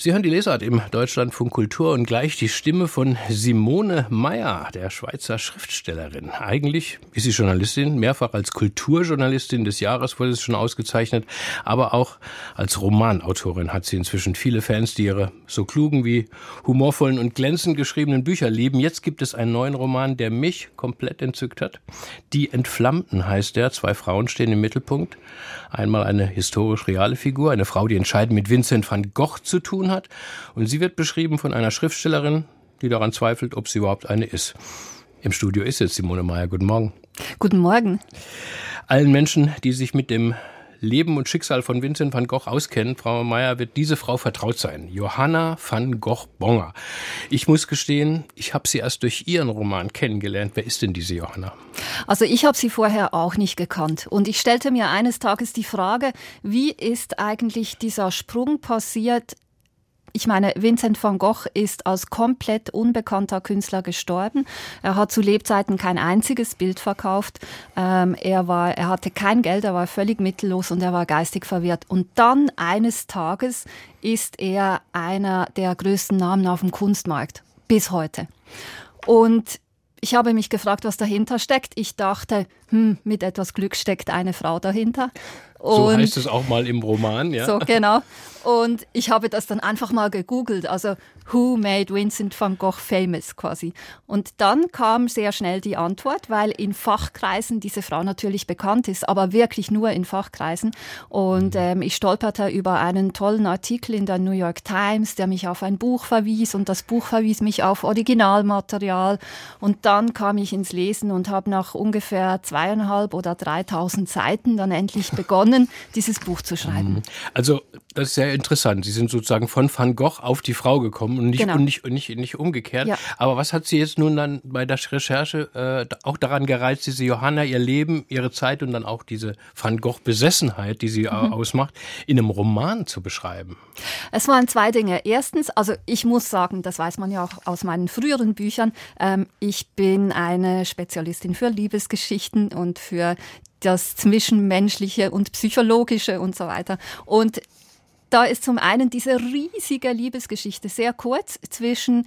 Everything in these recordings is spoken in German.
Sie hören die Lesart im Deutschlandfunk Kultur und gleich die Stimme von Simone Meyer, der Schweizer Schriftstellerin. Eigentlich ist sie Journalistin, mehrfach als Kulturjournalistin des Jahres wurde sie schon ausgezeichnet, aber auch als Romanautorin hat sie inzwischen viele Fans, die ihre so klugen wie humorvollen und glänzend geschriebenen Bücher lieben. Jetzt gibt es einen neuen Roman, der mich komplett entzückt hat. Die Entflammten heißt der. Zwei Frauen stehen im Mittelpunkt. Einmal eine historisch reale Figur, eine Frau, die entscheidend mit Vincent van Gogh zu tun hat. Und sie wird beschrieben von einer Schriftstellerin, die daran zweifelt, ob sie überhaupt eine ist. Im Studio ist jetzt Simone Meyer. Guten Morgen. Guten Morgen. Allen Menschen, die sich mit dem Leben und Schicksal von Vincent van Gogh auskennen, Frau Meyer, wird diese Frau vertraut sein. Johanna van Gogh-Bonger. Ich muss gestehen, ich habe sie erst durch ihren Roman kennengelernt. Wer ist denn diese Johanna? Also ich habe sie vorher auch nicht gekannt. Und ich stellte mir eines Tages die Frage, wie ist eigentlich dieser Sprung passiert ich meine, Vincent van Gogh ist als komplett unbekannter Künstler gestorben. Er hat zu Lebzeiten kein einziges Bild verkauft. Ähm, er, war, er hatte kein Geld, er war völlig mittellos und er war geistig verwirrt. Und dann eines Tages ist er einer der größten Namen auf dem Kunstmarkt. Bis heute. Und ich habe mich gefragt, was dahinter steckt. Ich dachte, hm, mit etwas Glück steckt eine Frau dahinter. Und so heißt es auch mal im Roman, ja. So, genau. Und ich habe das dann einfach mal gegoogelt, also Who made Vincent van Gogh famous quasi. Und dann kam sehr schnell die Antwort, weil in Fachkreisen diese Frau natürlich bekannt ist, aber wirklich nur in Fachkreisen. Und mhm. ähm, ich stolperte über einen tollen Artikel in der New York Times, der mich auf ein Buch verwies und das Buch verwies mich auf Originalmaterial. Und dann kam ich ins Lesen und habe nach ungefähr zweieinhalb oder dreitausend Seiten dann endlich begonnen, dieses Buch zu schreiben. Mhm. Also das ist sehr interessant. Sie sind sozusagen von Van Gogh auf die Frau gekommen und nicht, genau. und nicht, und nicht, nicht umgekehrt. Ja. Aber was hat Sie jetzt nun dann bei der Recherche äh, auch daran gereizt, diese Johanna, ihr Leben, ihre Zeit und dann auch diese Van Gogh-Besessenheit, die sie mhm. ausmacht, in einem Roman zu beschreiben? Es waren zwei Dinge. Erstens, also ich muss sagen, das weiß man ja auch aus meinen früheren Büchern, ähm, ich bin eine Spezialistin für Liebesgeschichten und für das Zwischenmenschliche und Psychologische und so weiter. Und da ist zum einen diese riesige Liebesgeschichte, sehr kurz, zwischen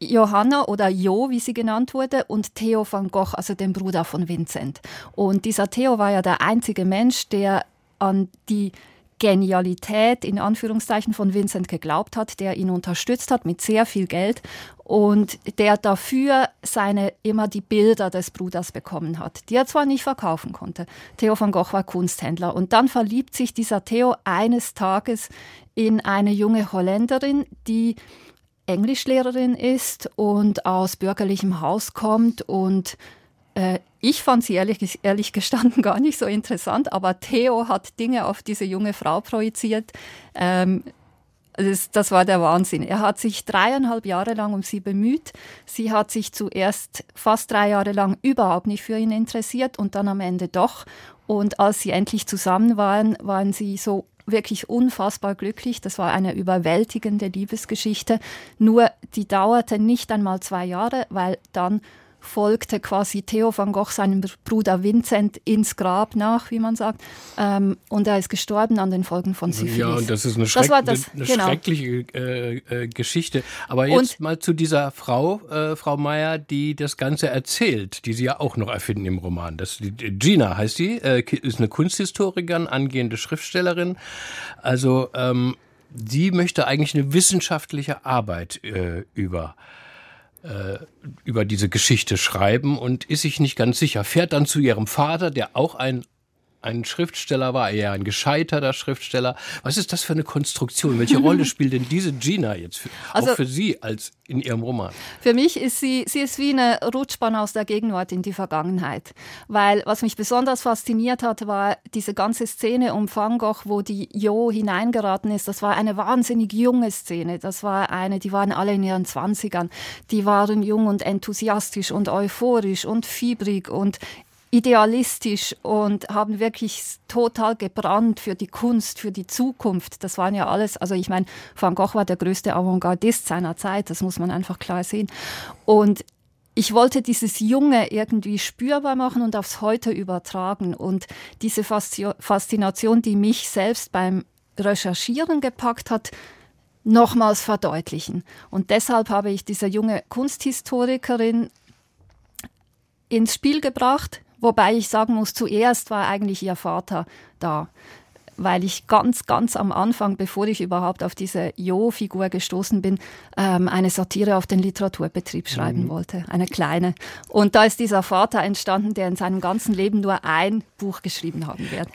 Johanna oder Jo, wie sie genannt wurde, und Theo van Gogh, also dem Bruder von Vincent. Und dieser Theo war ja der einzige Mensch, der an die Genialität in Anführungszeichen von Vincent geglaubt hat, der ihn unterstützt hat mit sehr viel Geld und der dafür seine immer die Bilder des Bruders bekommen hat, die er zwar nicht verkaufen konnte. Theo van Gogh war Kunsthändler und dann verliebt sich dieser Theo eines Tages in eine junge Holländerin, die Englischlehrerin ist und aus bürgerlichem Haus kommt und ich fand sie ehrlich, ehrlich gestanden gar nicht so interessant, aber Theo hat Dinge auf diese junge Frau projiziert. Ähm, das, das, war der Wahnsinn. Er hat sich dreieinhalb Jahre lang um sie bemüht. Sie hat sich zuerst fast drei Jahre lang überhaupt nicht für ihn interessiert und dann am Ende doch. Und als sie endlich zusammen waren, waren sie so wirklich unfassbar glücklich. Das war eine überwältigende Liebesgeschichte. Nur die dauerte nicht einmal zwei Jahre, weil dann folgte quasi Theo van Gogh seinem Bruder Vincent ins Grab nach, wie man sagt. Ähm, und er ist gestorben an den Folgen von Syphilis. Ja, und das ist eine, Schreck das das, eine genau. schreckliche äh, äh, Geschichte. Aber jetzt und, mal zu dieser Frau, äh, Frau Meyer, die das Ganze erzählt, die Sie ja auch noch erfinden im Roman. Das, Gina heißt sie, äh, ist eine Kunsthistorikerin, angehende Schriftstellerin. Also ähm, sie möchte eigentlich eine wissenschaftliche Arbeit äh, über äh, über diese Geschichte schreiben und ist sich nicht ganz sicher. Fährt dann zu ihrem Vater, der auch ein ein Schriftsteller war, eher ein gescheiterter Schriftsteller. Was ist das für eine Konstruktion? Welche Rolle spielt denn diese Gina jetzt für, also, auch für Sie als in Ihrem Roman? Für mich ist sie, sie ist wie eine Rutschbahn aus der Gegenwart in die Vergangenheit. Weil was mich besonders fasziniert hat, war diese ganze Szene um Van Gogh, wo die Jo hineingeraten ist. Das war eine wahnsinnig junge Szene. Das war eine, die waren alle in ihren Zwanzigern. Die waren jung und enthusiastisch und euphorisch und fiebrig und idealistisch und haben wirklich total gebrannt für die Kunst, für die Zukunft. Das waren ja alles, also ich meine, Van Gogh war der größte Avantgardist seiner Zeit, das muss man einfach klar sehen. Und ich wollte dieses Junge irgendwie spürbar machen und aufs Heute übertragen und diese Faszination, die mich selbst beim Recherchieren gepackt hat, nochmals verdeutlichen. Und deshalb habe ich diese junge Kunsthistorikerin ins Spiel gebracht, wobei ich sagen muss, zuerst war eigentlich ihr Vater da weil ich ganz, ganz am Anfang, bevor ich überhaupt auf diese Jo-Figur gestoßen bin, ähm, eine Satire auf den Literaturbetrieb schreiben mhm. wollte, eine kleine. Und da ist dieser Vater entstanden, der in seinem ganzen Leben nur ein Buch geschrieben haben wird.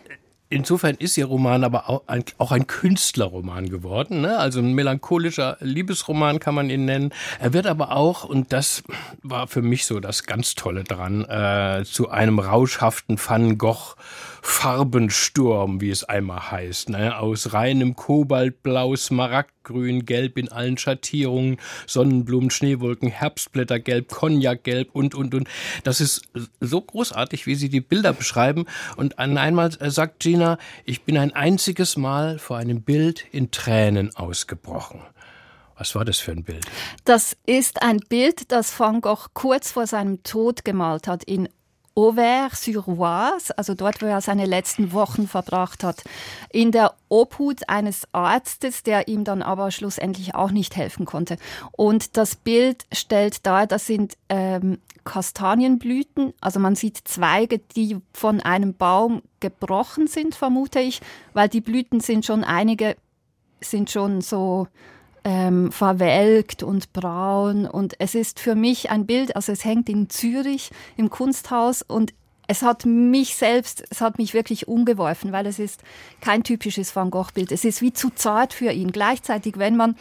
Insofern ist Ihr Roman aber auch ein, auch ein Künstlerroman geworden. Ne? Also ein melancholischer Liebesroman kann man ihn nennen. Er wird aber auch, und das war für mich so das ganz Tolle dran, äh, zu einem rauschhaften Van Gogh Farbensturm, wie es einmal heißt, ne? aus reinem Kobaltblau, Smaragdgrün, Gelb in allen Schattierungen, Sonnenblumen, Schneewolken, Herbstblättergelb, Cognacgelb und, und, und. Das ist so großartig, wie Sie die Bilder beschreiben. Und einmal sagt Gina, ich bin ein einziges Mal vor einem Bild in Tränen ausgebrochen. Was war das für ein Bild? Das ist ein Bild, das Van Gogh kurz vor seinem Tod gemalt hat in Auvers-sur-Oise, also dort, wo er seine letzten Wochen verbracht hat, in der Obhut eines Arztes, der ihm dann aber schlussendlich auch nicht helfen konnte. Und das Bild stellt dar, das sind ähm, Kastanienblüten, also man sieht Zweige, die von einem Baum gebrochen sind, vermute ich, weil die Blüten sind schon einige sind schon so ähm, verwelkt und braun. Und es ist für mich ein Bild, also es hängt in Zürich im Kunsthaus und es hat mich selbst, es hat mich wirklich umgeworfen, weil es ist kein typisches Van Gogh-Bild. Es ist wie zu zart für ihn. Gleichzeitig, wenn man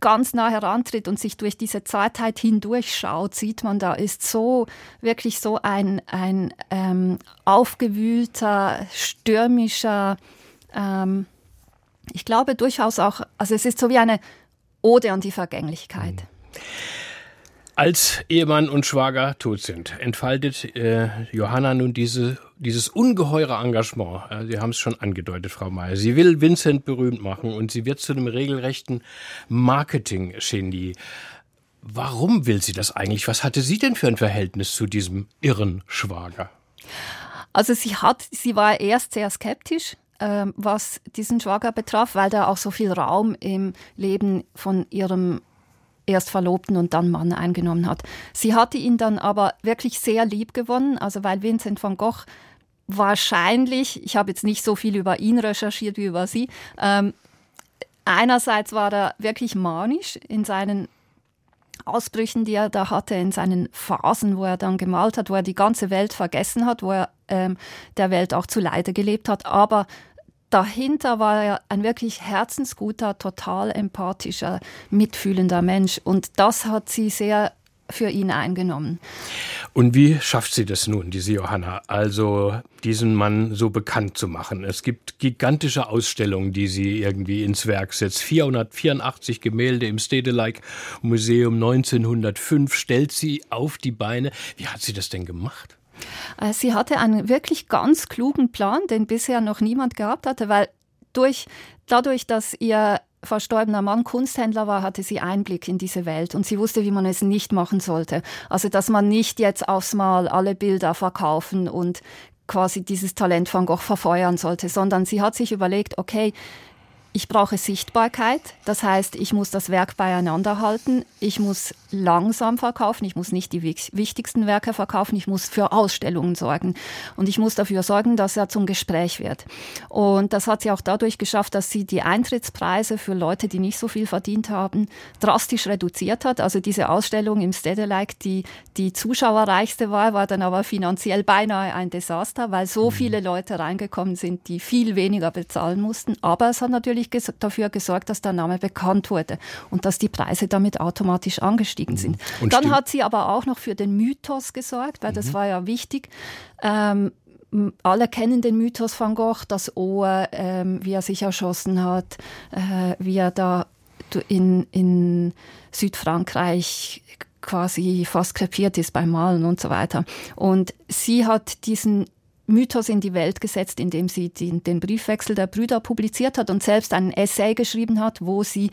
ganz nah herantritt und sich durch diese Zartheit hindurchschaut, sieht man, da ist so wirklich so ein, ein ähm, aufgewühlter, stürmischer, ähm, ich glaube durchaus auch, also es ist so wie eine Ode an die Vergänglichkeit. Als Ehemann und Schwager tot sind, entfaltet äh, Johanna nun diese, dieses ungeheure Engagement. Äh, sie haben es schon angedeutet, Frau Mayer. Sie will Vincent berühmt machen und sie wird zu einem regelrechten Marketing-Genie. Warum will sie das eigentlich? Was hatte sie denn für ein Verhältnis zu diesem irren Schwager? Also sie hat, sie war erst sehr skeptisch was diesen Schwager betraf, weil der auch so viel Raum im Leben von ihrem erst Verlobten und dann Mann eingenommen hat. Sie hatte ihn dann aber wirklich sehr lieb gewonnen, also weil Vincent van Gogh wahrscheinlich, ich habe jetzt nicht so viel über ihn recherchiert wie über sie, ähm, einerseits war er wirklich manisch in seinen Ausbrüchen, die er da hatte, in seinen Phasen, wo er dann gemalt hat, wo er die ganze Welt vergessen hat, wo er ähm, der Welt auch zu Leide gelebt hat, aber dahinter war er ein wirklich herzensguter, total empathischer, mitfühlender Mensch. Und das hat sie sehr für ihn eingenommen. Und wie schafft sie das nun, diese Johanna, also diesen Mann so bekannt zu machen? Es gibt gigantische Ausstellungen, die sie irgendwie ins Werk setzt. 484 Gemälde im Stedelijk Museum 1905 stellt sie auf die Beine. Wie hat sie das denn gemacht? Äh, sie hatte einen wirklich ganz klugen Plan, den bisher noch niemand gehabt hatte, weil durch, dadurch, dass ihr verstorbener Mann Kunsthändler war, hatte sie Einblick in diese Welt und sie wusste, wie man es nicht machen sollte. Also, dass man nicht jetzt aufs Mal alle Bilder verkaufen und quasi dieses Talent van Gogh verfeuern sollte, sondern sie hat sich überlegt, okay, ich brauche Sichtbarkeit, das heißt, ich muss das Werk beieinander halten, ich muss langsam verkaufen, ich muss nicht die wichtigsten Werke verkaufen, ich muss für Ausstellungen sorgen und ich muss dafür sorgen, dass er zum Gespräch wird. Und das hat sie auch dadurch geschafft, dass sie die Eintrittspreise für Leute, die nicht so viel verdient haben, drastisch reduziert hat. Also diese Ausstellung im Stedelijk, die die zuschauerreichste war, war dann aber finanziell beinahe ein Desaster, weil so mhm. viele Leute reingekommen sind, die viel weniger bezahlen mussten. Aber es hat natürlich natürlich dafür gesorgt, dass der Name bekannt wurde und dass die Preise damit automatisch angestiegen sind. Mhm. Und Dann hat sie aber auch noch für den Mythos gesorgt, weil mhm. das war ja wichtig. Ähm, alle kennen den Mythos van Gogh, das Ohr, ähm, wie er sich erschossen hat, äh, wie er da in, in Südfrankreich quasi fast krepiert ist beim Malen und so weiter. Und sie hat diesen Mythos in die Welt gesetzt, indem sie den, den Briefwechsel der Brüder publiziert hat und selbst einen Essay geschrieben hat, wo sie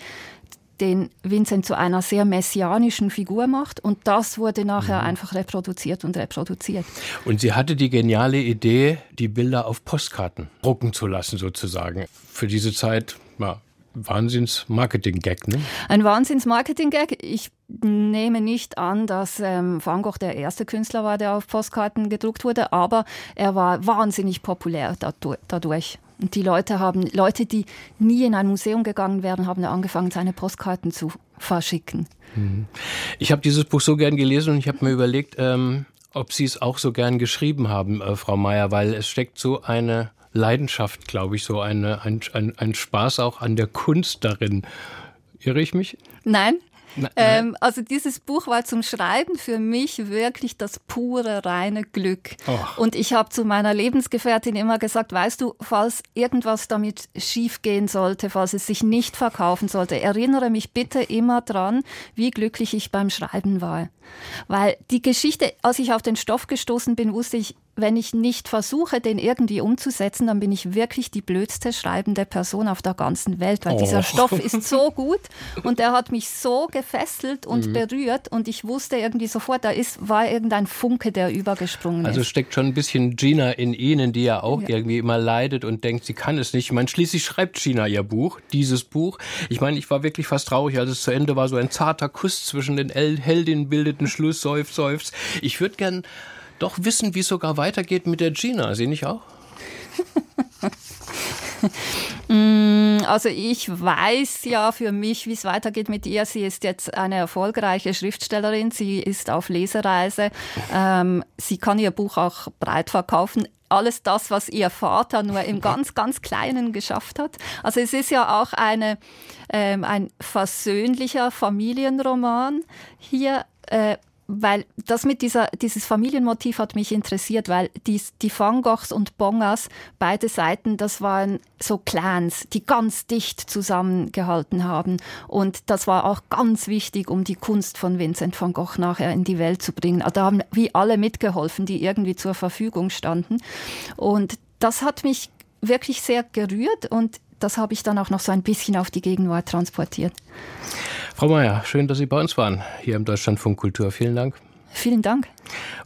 den Vincent zu einer sehr messianischen Figur macht. Und das wurde nachher mhm. einfach reproduziert und reproduziert. Und sie hatte die geniale Idee, die Bilder auf Postkarten drucken zu lassen, sozusagen. Für diese Zeit, ja, Wahnsinns-Marketing-Gag, ne? Ein Wahnsinns-Marketing-Gag. Ich nehme nicht an, dass ähm, Van Gogh der erste Künstler war, der auf Postkarten gedruckt wurde, aber er war wahnsinnig populär dadurch. Und die Leute haben, Leute, die nie in ein Museum gegangen wären, haben angefangen, seine Postkarten zu verschicken. Mhm. Ich habe dieses Buch so gern gelesen und ich habe mir überlegt, ähm, ob Sie es auch so gern geschrieben haben, äh, Frau Mayer, weil es steckt so eine Leidenschaft, glaube ich, so eine, ein, ein, ein Spaß auch an der Kunst darin. Irre ich mich? Nein, ähm, also dieses Buch war zum Schreiben für mich wirklich das pure, reine Glück. Oh. Und ich habe zu meiner Lebensgefährtin immer gesagt, weißt du, falls irgendwas damit schiefgehen sollte, falls es sich nicht verkaufen sollte, erinnere mich bitte immer dran, wie glücklich ich beim Schreiben war. Weil die Geschichte, als ich auf den Stoff gestoßen bin, wusste ich, wenn ich nicht versuche, den irgendwie umzusetzen, dann bin ich wirklich die blödste schreibende Person auf der ganzen Welt, weil oh. dieser Stoff ist so gut und er hat mich so gefesselt und mhm. berührt und ich wusste irgendwie sofort, da ist, war irgendein Funke, der übergesprungen also ist. Also steckt schon ein bisschen Gina in Ihnen, die ja auch ja. irgendwie immer leidet und denkt, sie kann es nicht. Ich meine, schließlich schreibt Gina ihr Buch, dieses Buch. Ich meine, ich war wirklich fast traurig, als es zu Ende war, so ein zarter Kuss zwischen den Heldinnen bildeten Schluss, seufz, seufz. Ich würde gern doch wissen, wie es sogar weitergeht mit der Gina. Sie nicht auch? Mm, also ich weiß ja für mich, wie es weitergeht mit ihr. Sie ist jetzt eine erfolgreiche Schriftstellerin. Sie ist auf Lesereise. Ähm, sie kann ihr Buch auch breit verkaufen alles das, was ihr Vater nur im ganz, ganz Kleinen geschafft hat. Also es ist ja auch eine, ähm, ein versöhnlicher Familienroman hier. Äh, weil das mit dieser, dieses Familienmotiv hat mich interessiert, weil die, die Van Goghs und Bongas, beide Seiten, das waren so Clans, die ganz dicht zusammengehalten haben. Und das war auch ganz wichtig, um die Kunst von Vincent van Gogh nachher in die Welt zu bringen. Da haben wie alle mitgeholfen, die irgendwie zur Verfügung standen. Und das hat mich wirklich sehr gerührt und das habe ich dann auch noch so ein bisschen auf die Gegenwart transportiert. Frau Mayer, schön, dass Sie bei uns waren, hier im Deutschlandfunk Kultur. Vielen Dank. Vielen Dank.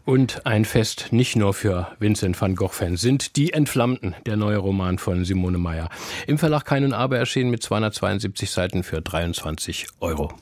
Und ein Fest nicht nur für Vincent van Gogh-Fans sind Die Entflammten, der neue Roman von Simone Meyer. Im Verlag Keinen Aber erschienen mit 272 Seiten für 23 Euro.